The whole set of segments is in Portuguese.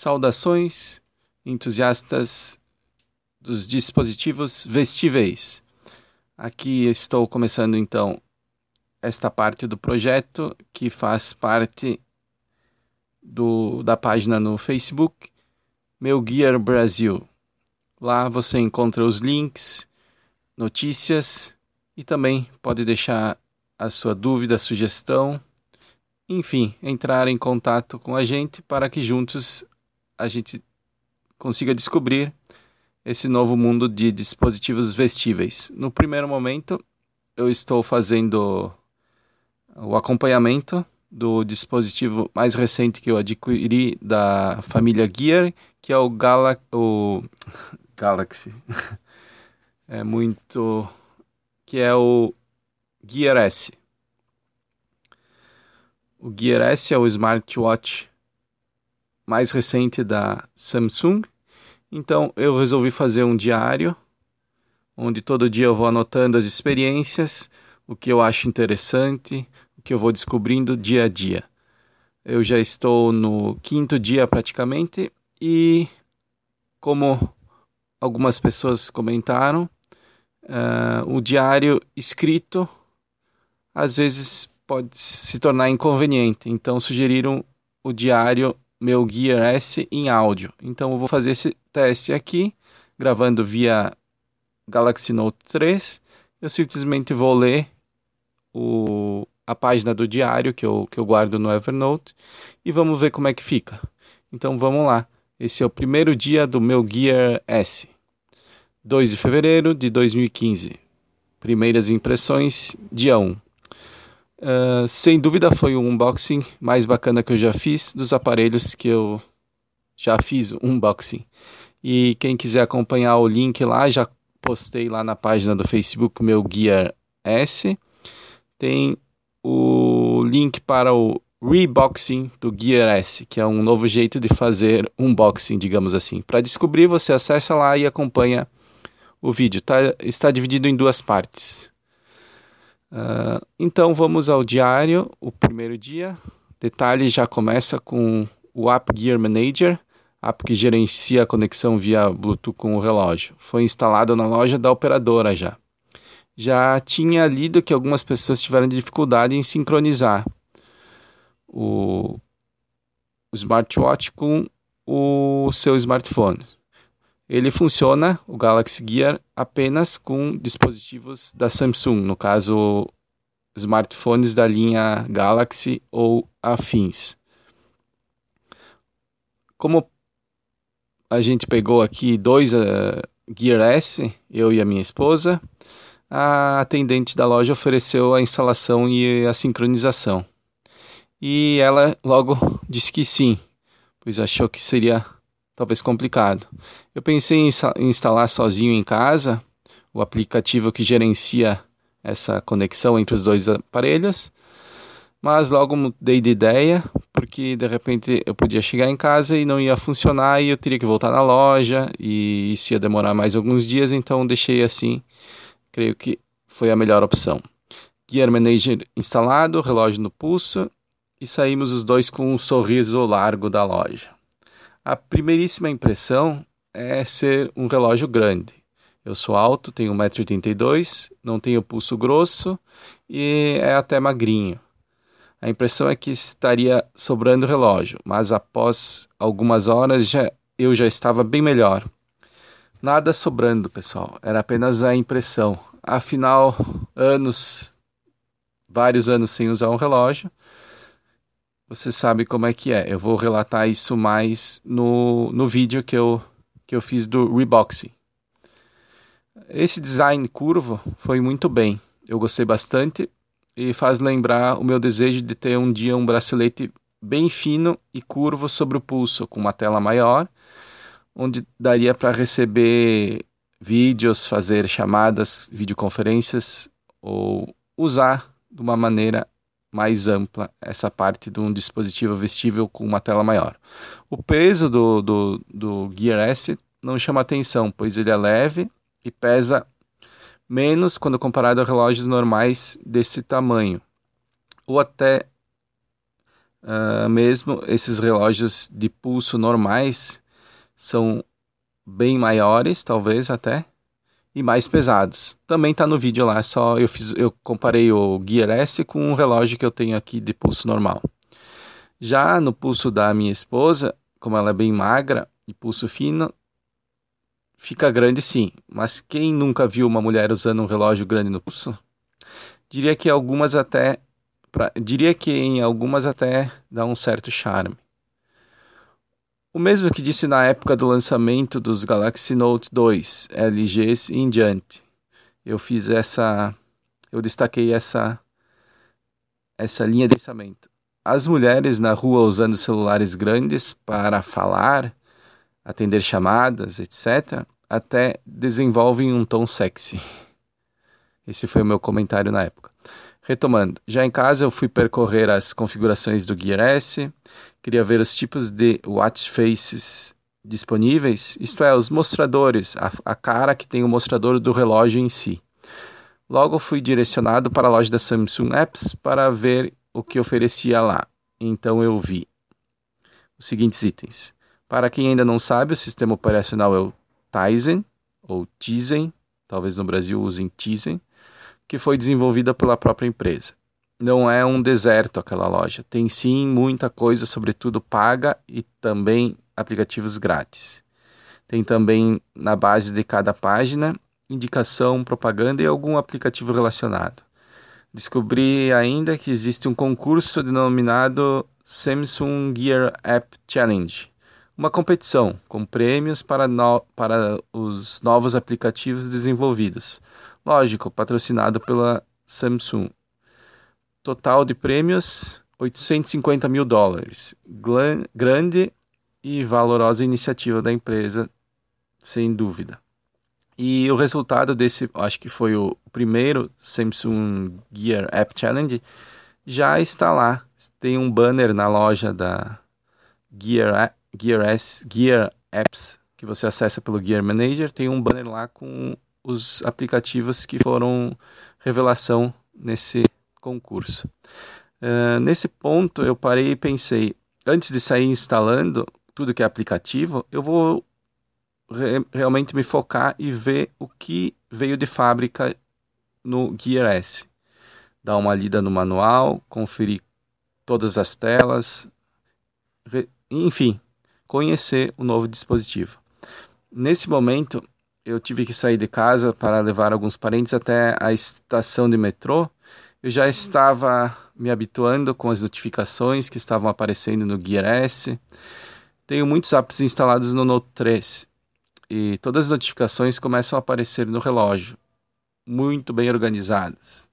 Saudações, entusiastas dos dispositivos vestíveis. Aqui estou começando então esta parte do projeto que faz parte do, da página no Facebook Meu Gear Brasil. Lá você encontra os links, notícias e também pode deixar a sua dúvida, sugestão, enfim, entrar em contato com a gente para que juntos a gente consiga descobrir esse novo mundo de dispositivos vestíveis. No primeiro momento, eu estou fazendo o acompanhamento do dispositivo mais recente que eu adquiri da família Gear, que é o, Gala o Galaxy. é muito que é o Gear S. O Gear S é o smartwatch mais recente da Samsung. Então eu resolvi fazer um diário onde todo dia eu vou anotando as experiências, o que eu acho interessante, o que eu vou descobrindo dia a dia. Eu já estou no quinto dia praticamente e como algumas pessoas comentaram, uh, o diário escrito às vezes pode se tornar inconveniente. Então sugeriram o diário meu Gear S em áudio. Então eu vou fazer esse teste aqui, gravando via Galaxy Note 3. Eu simplesmente vou ler o, a página do diário que eu, que eu guardo no Evernote e vamos ver como é que fica. Então vamos lá. Esse é o primeiro dia do meu Gear S. 2 de fevereiro de 2015. Primeiras impressões, dia 1. Uh, sem dúvida foi o unboxing mais bacana que eu já fiz dos aparelhos que eu já fiz unboxing. E quem quiser acompanhar o link lá, já postei lá na página do Facebook meu Gear S. Tem o link para o reboxing do Gear S, que é um novo jeito de fazer unboxing, digamos assim. Para descobrir, você acessa lá e acompanha o vídeo. Tá, está dividido em duas partes. Uh, então vamos ao diário, o primeiro dia. Detalhe já começa com o App Gear Manager, app que gerencia a conexão via Bluetooth com o relógio. Foi instalado na loja da operadora já. Já tinha lido que algumas pessoas tiveram dificuldade em sincronizar o, o smartwatch com o seu smartphone. Ele funciona, o Galaxy Gear, apenas com dispositivos da Samsung, no caso, smartphones da linha Galaxy ou afins. Como a gente pegou aqui dois uh, Gear S, eu e a minha esposa, a atendente da loja ofereceu a instalação e a sincronização. E ela logo disse que sim, pois achou que seria talvez complicado. Eu pensei em instalar sozinho em casa o aplicativo que gerencia essa conexão entre os dois aparelhos, mas logo mudei de ideia porque de repente eu podia chegar em casa e não ia funcionar e eu teria que voltar na loja e isso ia demorar mais alguns dias, então deixei assim. Creio que foi a melhor opção. Gear Manager instalado, relógio no pulso e saímos os dois com um sorriso largo da loja. A primeiríssima impressão é ser um relógio grande. Eu sou alto, tenho 1,82m, não tenho pulso grosso e é até magrinho. A impressão é que estaria sobrando relógio, mas após algumas horas já, eu já estava bem melhor. Nada sobrando, pessoal, era apenas a impressão. Afinal, anos, vários anos sem usar um relógio, você sabe como é que é. Eu vou relatar isso mais no, no vídeo que eu, que eu fiz do reboxing. Esse design curvo foi muito bem. Eu gostei bastante e faz lembrar o meu desejo de ter um dia um bracelete bem fino e curvo sobre o pulso, com uma tela maior, onde daria para receber vídeos, fazer chamadas, videoconferências ou usar de uma maneira mais ampla essa parte de um dispositivo vestível com uma tela maior. O peso do, do, do Gear S não chama atenção, pois ele é leve e pesa menos quando comparado a relógios normais desse tamanho, ou até Uh, mesmo esses relógios de pulso normais são bem maiores, talvez até, e mais pesados. Também está no vídeo lá, só eu fiz, eu comparei o Gear S com um relógio que eu tenho aqui de pulso normal. Já no pulso da minha esposa, como ela é bem magra e pulso fino, fica grande sim. Mas quem nunca viu uma mulher usando um relógio grande no pulso? Diria que algumas até pra, diria que em algumas até dá um certo charme. O mesmo que disse na época do lançamento dos Galaxy Note 2, LGs e em diante. Eu fiz essa eu destaquei essa essa linha de pensamento. As mulheres na rua usando celulares grandes para falar, atender chamadas, etc., até desenvolvem um tom sexy. Esse foi o meu comentário na época. Retomando, já em casa eu fui percorrer as configurações do Gear S, queria ver os tipos de watch faces disponíveis, isto é, os mostradores, a, a cara que tem o mostrador do relógio em si. Logo fui direcionado para a loja da Samsung Apps para ver o que oferecia lá. Então eu vi os seguintes itens. Para quem ainda não sabe, o sistema operacional é o Tizen, ou Tizen, talvez no Brasil usem Tizen, que foi desenvolvida pela própria empresa. Não é um deserto aquela loja, tem sim muita coisa, sobretudo paga e também aplicativos grátis. Tem também na base de cada página indicação, propaganda e algum aplicativo relacionado. Descobri ainda que existe um concurso denominado Samsung Gear App Challenge, uma competição com prêmios para, no, para os novos aplicativos desenvolvidos. Lógico, patrocinado pela Samsung. Total de prêmios: 850 mil dólares. Grande e valorosa iniciativa da empresa, sem dúvida. E o resultado desse, acho que foi o primeiro Samsung Gear App Challenge, já está lá. Tem um banner na loja da Gear, Gear, S, Gear Apps que você acessa pelo Gear Manager. Tem um banner lá com os aplicativos que foram revelação nesse concurso. Uh, nesse ponto eu parei e pensei, antes de sair instalando tudo que é aplicativo, eu vou re realmente me focar e ver o que veio de fábrica no Gear S. Dar uma lida no manual, conferir todas as telas, enfim, conhecer o novo dispositivo. Nesse momento, eu tive que sair de casa para levar alguns parentes até a estação de metrô. Eu já estava me habituando com as notificações que estavam aparecendo no Gear S. Tenho muitos apps instalados no Note 3 e todas as notificações começam a aparecer no relógio, muito bem organizadas.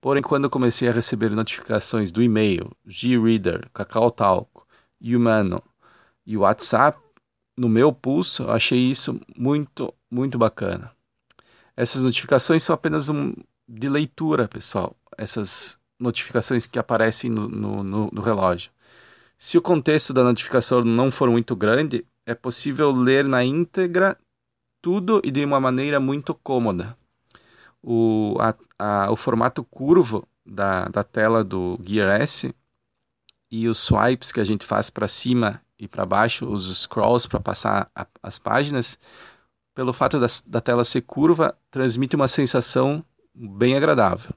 Porém, quando comecei a receber notificações do e-mail, G-Reader, KakaoTalk, Humano e WhatsApp no meu pulso, eu achei isso muito, muito bacana. Essas notificações são apenas um de leitura, pessoal. Essas notificações que aparecem no, no, no, no relógio. Se o contexto da notificação não for muito grande, é possível ler na íntegra tudo e de uma maneira muito cômoda. O, a, a, o formato curvo da, da tela do Gear S e os swipes que a gente faz para cima e para baixo, os scrolls para passar a, as páginas, pelo fato da, da tela ser curva, transmite uma sensação bem agradável.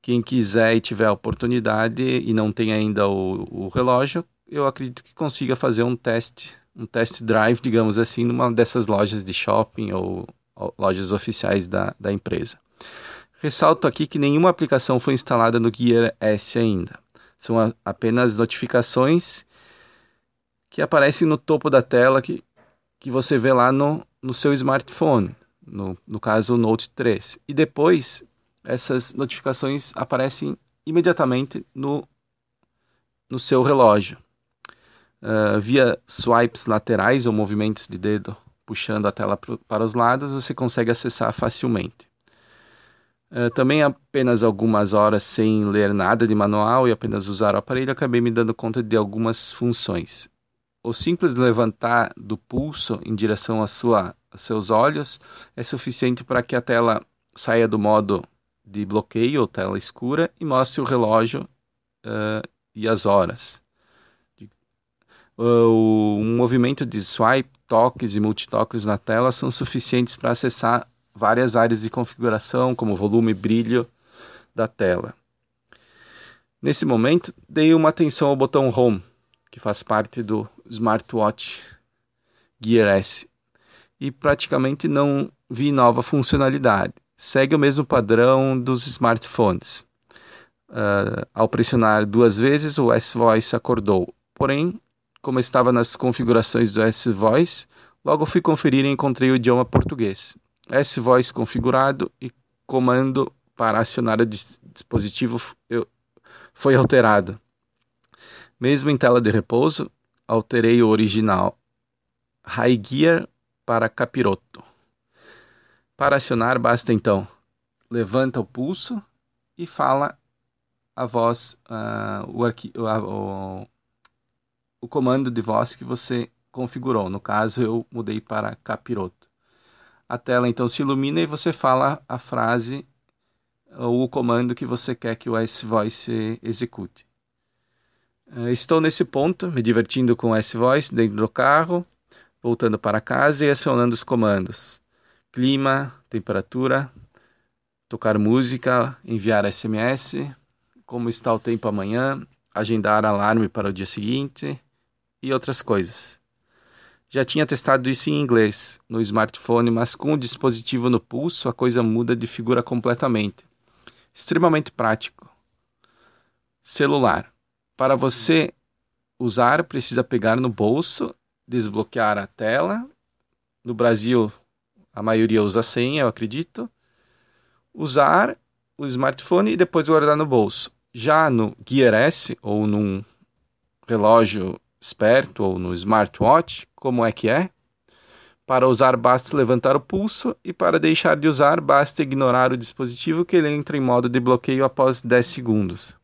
Quem quiser e tiver a oportunidade e não tem ainda o, o relógio, eu acredito que consiga fazer um teste um test drive, digamos assim, numa dessas lojas de shopping ou, ou lojas oficiais da, da empresa. Ressalto aqui que nenhuma aplicação foi instalada no Gear S ainda. São a, apenas notificações que aparecem no topo da tela que, que você vê lá no, no seu smartphone, no, no caso o Note 3. E depois essas notificações aparecem imediatamente no, no seu relógio uh, via swipes laterais ou movimentos de dedo puxando a tela para os lados, você consegue acessar facilmente. Uh, também apenas algumas horas sem ler nada de manual e apenas usar o aparelho, acabei me dando conta de algumas funções. O simples levantar do pulso em direção a sua, a seus olhos é suficiente para que a tela saia do modo de bloqueio ou tela escura e mostre o relógio uh, e as horas. O, um movimento de swipe, toques e multitoques na tela são suficientes para acessar várias áreas de configuração, como volume e brilho da tela. Nesse momento, dei uma atenção ao botão Home, que faz parte do smartwatch Gear S, e praticamente não vi nova funcionalidade. Segue o mesmo padrão dos smartphones. Uh, ao pressionar duas vezes, o S-Voice acordou. Porém, como estava nas configurações do S-Voice, logo fui conferir e encontrei o idioma português. S-Voice configurado e comando para acionar o dispositivo foi alterado. Mesmo em tela de repouso, alterei o original High Gear para Capiroto. Para acionar, basta então levanta o pulso e fala a voz, uh, o, o, o comando de voz que você configurou. No caso, eu mudei para capiroto. A tela então se ilumina e você fala a frase ou o comando que você quer que o S-Voice execute. Uh, estou nesse ponto, me divertindo com o S-Voice dentro do carro, voltando para casa e acionando os comandos. Clima, temperatura, tocar música, enviar SMS, como está o tempo amanhã, agendar alarme para o dia seguinte, e outras coisas. Já tinha testado isso em inglês no smartphone, mas com o dispositivo no pulso a coisa muda de figura completamente. Extremamente prático. Celular. Para você usar, precisa pegar no bolso, desbloquear a tela. No Brasil, a maioria usa senha, eu acredito. Usar o smartphone e depois guardar no bolso. Já no Gear S ou num relógio esperto ou no smartwatch, como é que é? Para usar, basta levantar o pulso e para deixar de usar, basta ignorar o dispositivo que ele entra em modo de bloqueio após 10 segundos.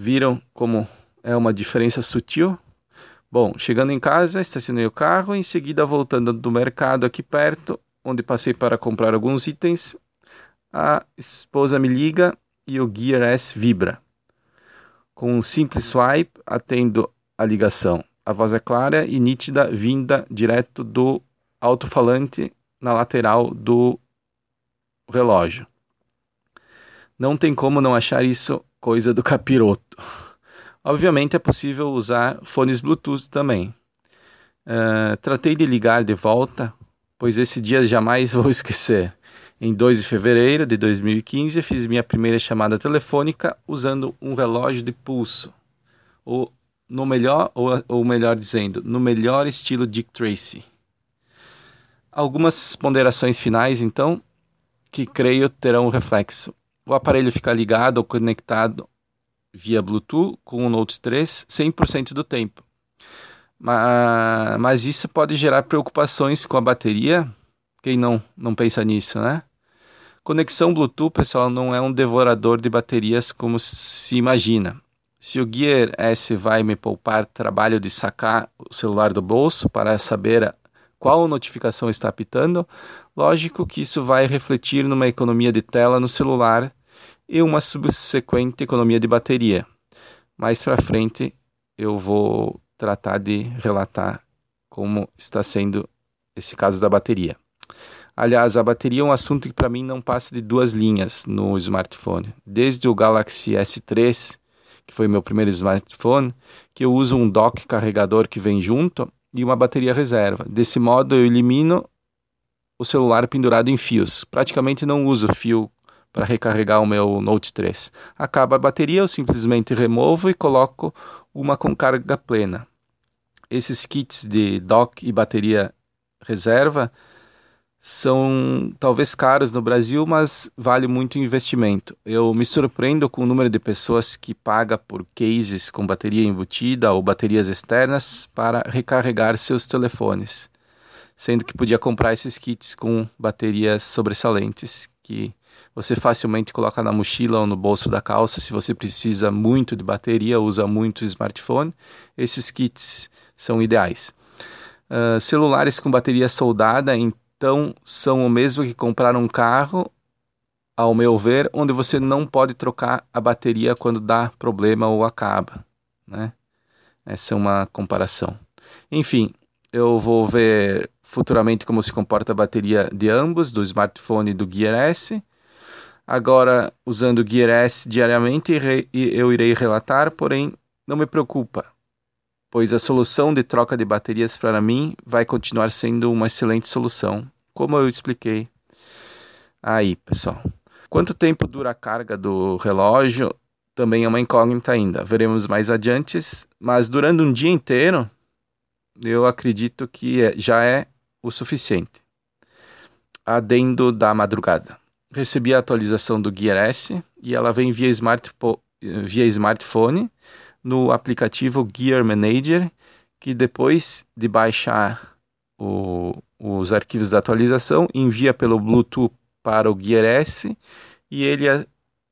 Viram como é uma diferença sutil? Bom, chegando em casa, estacionei o carro e em seguida voltando do mercado aqui perto, onde passei para comprar alguns itens, a esposa me liga e o Gear S vibra. Com um simples swipe, atendo a ligação. A voz é clara e nítida, vinda direto do alto-falante na lateral do relógio. Não tem como não achar isso coisa do capiroto. Obviamente é possível usar fones Bluetooth também. Uh, tratei de ligar de volta, pois esse dia jamais vou esquecer. Em 2 de fevereiro de 2015, fiz minha primeira chamada telefônica usando um relógio de pulso. O, no melhor, ou, ou melhor dizendo, no melhor estilo Dick Tracy. Algumas ponderações finais, então, que creio terão reflexo. O aparelho fica ligado ou conectado via Bluetooth com o Note 3 100% do tempo. Mas isso pode gerar preocupações com a bateria. Quem não, não pensa nisso, né? Conexão Bluetooth, pessoal, não é um devorador de baterias como se imagina. Se o Gear S vai me poupar trabalho de sacar o celular do bolso para saber qual notificação está apitando, lógico que isso vai refletir numa economia de tela no celular e uma subsequente economia de bateria. Mais para frente eu vou tratar de relatar como está sendo esse caso da bateria. Aliás, a bateria é um assunto que para mim não passa de duas linhas no smartphone. Desde o Galaxy S3, que foi meu primeiro smartphone, que eu uso um dock carregador que vem junto e uma bateria reserva. Desse modo eu elimino o celular pendurado em fios. Praticamente não uso fio para recarregar o meu Note 3. Acaba a bateria, eu simplesmente removo e coloco uma com carga plena. Esses kits de dock e bateria reserva são talvez caros no Brasil, mas vale muito o investimento. Eu me surpreendo com o número de pessoas que paga por cases com bateria embutida ou baterias externas para recarregar seus telefones, sendo que podia comprar esses kits com baterias sobressalentes que você facilmente coloca na mochila ou no bolso da calça se você precisa muito de bateria, usa muito smartphone. Esses kits são ideais. Uh, celulares com bateria soldada então são o mesmo que comprar um carro ao meu ver, onde você não pode trocar a bateria quando dá problema ou acaba, né? Essa é uma comparação. Enfim, eu vou ver futuramente como se comporta a bateria de ambos, do smartphone e do Gear S. Agora, usando o Gear S diariamente, eu irei relatar, porém, não me preocupa, pois a solução de troca de baterias para mim vai continuar sendo uma excelente solução, como eu expliquei aí, pessoal. Quanto tempo dura a carga do relógio também é uma incógnita ainda. Veremos mais adiante, mas durante um dia inteiro, eu acredito que é, já é o suficiente. Adendo da madrugada. Recebi a atualização do Gear S e ela vem via, smart, via smartphone no aplicativo Gear Manager, que depois de baixar o, os arquivos da atualização, envia pelo Bluetooth para o Gear S e ele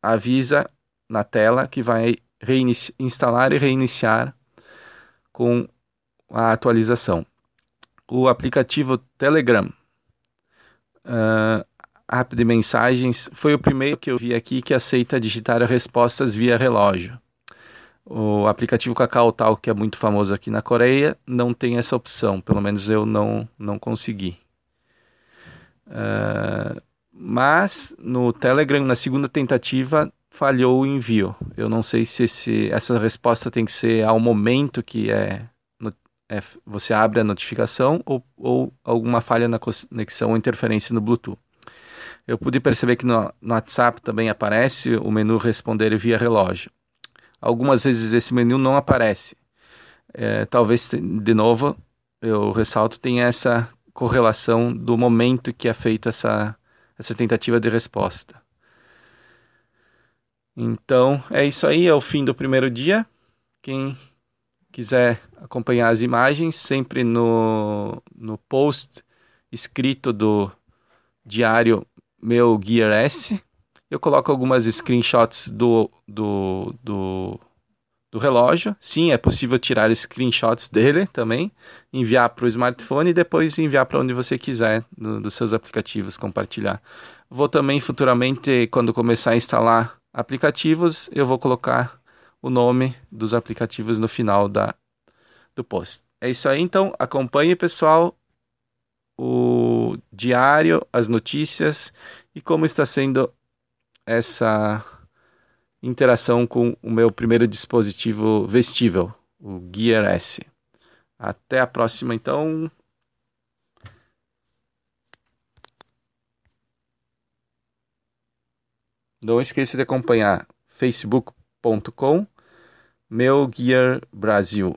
avisa na tela que vai instalar e reiniciar com a atualização. O aplicativo Telegram, uh, de mensagens, foi o primeiro que eu vi aqui que aceita digitar respostas via relógio. O aplicativo Kakao Talk, que é muito famoso aqui na Coreia, não tem essa opção, pelo menos eu não, não consegui. Uh, mas no Telegram, na segunda tentativa, falhou o envio. Eu não sei se esse, essa resposta tem que ser ao momento que é, é você abre a notificação ou, ou, alguma falha na conexão ou interferência no Bluetooth. Eu pude perceber que no, no WhatsApp também aparece o menu responder via relógio. Algumas vezes esse menu não aparece. É, talvez, de novo, eu ressalto, tem essa correlação do momento que é feita essa essa tentativa de resposta. Então, é isso aí, é o fim do primeiro dia. Quem quiser acompanhar as imagens, sempre no, no post escrito do diário Meu Gear S, eu coloco algumas screenshots do, do, do do relógio. Sim, é possível tirar screenshots dele também, enviar para o smartphone e depois enviar para onde você quiser no, dos seus aplicativos, compartilhar. Vou também futuramente, quando começar a instalar aplicativos, eu vou colocar o nome dos aplicativos no final da, do post. É isso aí, então acompanhe, pessoal, o diário, as notícias e como está sendo essa interação com o meu primeiro dispositivo vestível, o Gear S. Até a próxima, então. Não esqueça de acompanhar facebook.com meu Gear Brasil.